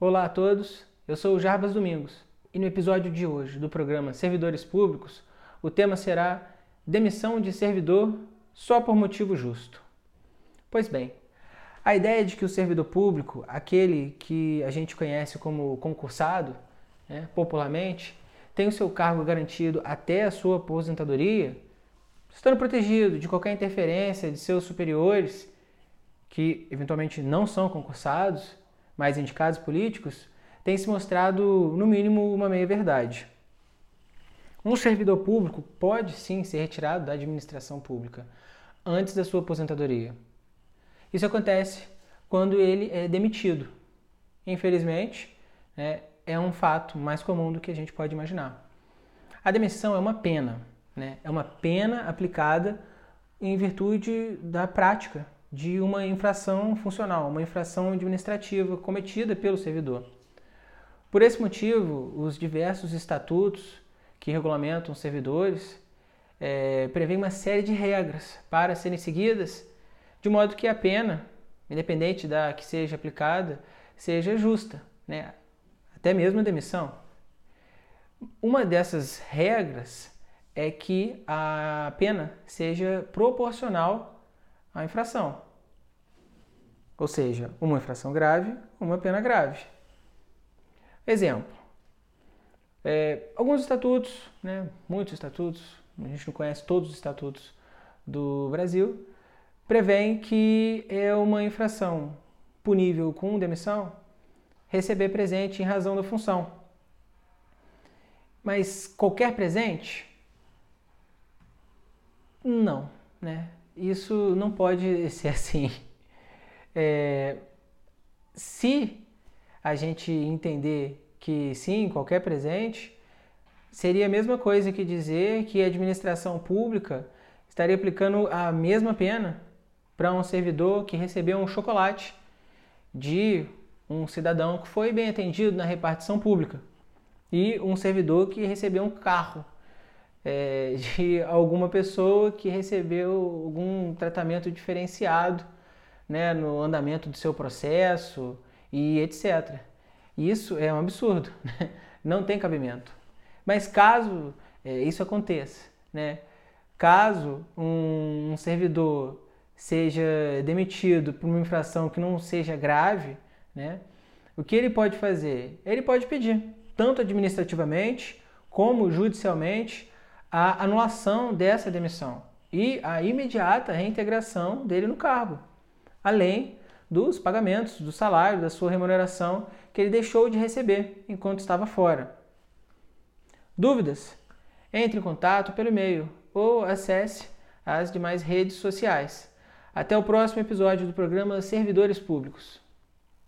Olá a todos, eu sou o Jarbas Domingos e no episódio de hoje do programa Servidores Públicos, o tema será demissão de servidor só por motivo justo. Pois bem, a ideia de que o servidor público, aquele que a gente conhece como concursado, né, popularmente, tem o seu cargo garantido até a sua aposentadoria, estando protegido de qualquer interferência de seus superiores, que eventualmente não são concursados, mais indicados políticos, tem se mostrado, no mínimo, uma meia-verdade. Um servidor público pode sim ser retirado da administração pública antes da sua aposentadoria. Isso acontece quando ele é demitido. Infelizmente, né, é um fato mais comum do que a gente pode imaginar. A demissão é uma pena, né? é uma pena aplicada em virtude da prática de uma infração funcional, uma infração administrativa cometida pelo servidor. Por esse motivo, os diversos estatutos que regulamentam os servidores é, prevêem uma série de regras para serem seguidas, de modo que a pena, independente da que seja aplicada, seja justa, né? até mesmo a demissão. Uma dessas regras é que a pena seja proporcional a infração. Ou seja, uma infração grave, uma pena grave. Exemplo. É, alguns estatutos, né, muitos estatutos, a gente não conhece todos os estatutos do Brasil, prevêem que é uma infração punível com demissão receber presente em razão da função. Mas qualquer presente? Não, né? Isso não pode ser assim. É, se a gente entender que sim, qualquer presente, seria a mesma coisa que dizer que a administração pública estaria aplicando a mesma pena para um servidor que recebeu um chocolate de um cidadão que foi bem atendido na repartição pública e um servidor que recebeu um carro é, de alguma pessoa que recebeu algum tratamento diferenciado né, no andamento do seu processo e etc. Isso é um absurdo, né? não tem cabimento. Mas caso é, isso aconteça, né, caso um, um servidor seja demitido por uma infração que não seja grave, né, o que ele pode fazer? Ele pode pedir, tanto administrativamente como judicialmente, a anulação dessa demissão e a imediata reintegração dele no cargo, além dos pagamentos, do salário, da sua remuneração que ele deixou de receber enquanto estava fora. Dúvidas? Entre em contato pelo e-mail ou acesse as demais redes sociais. Até o próximo episódio do programa Servidores Públicos.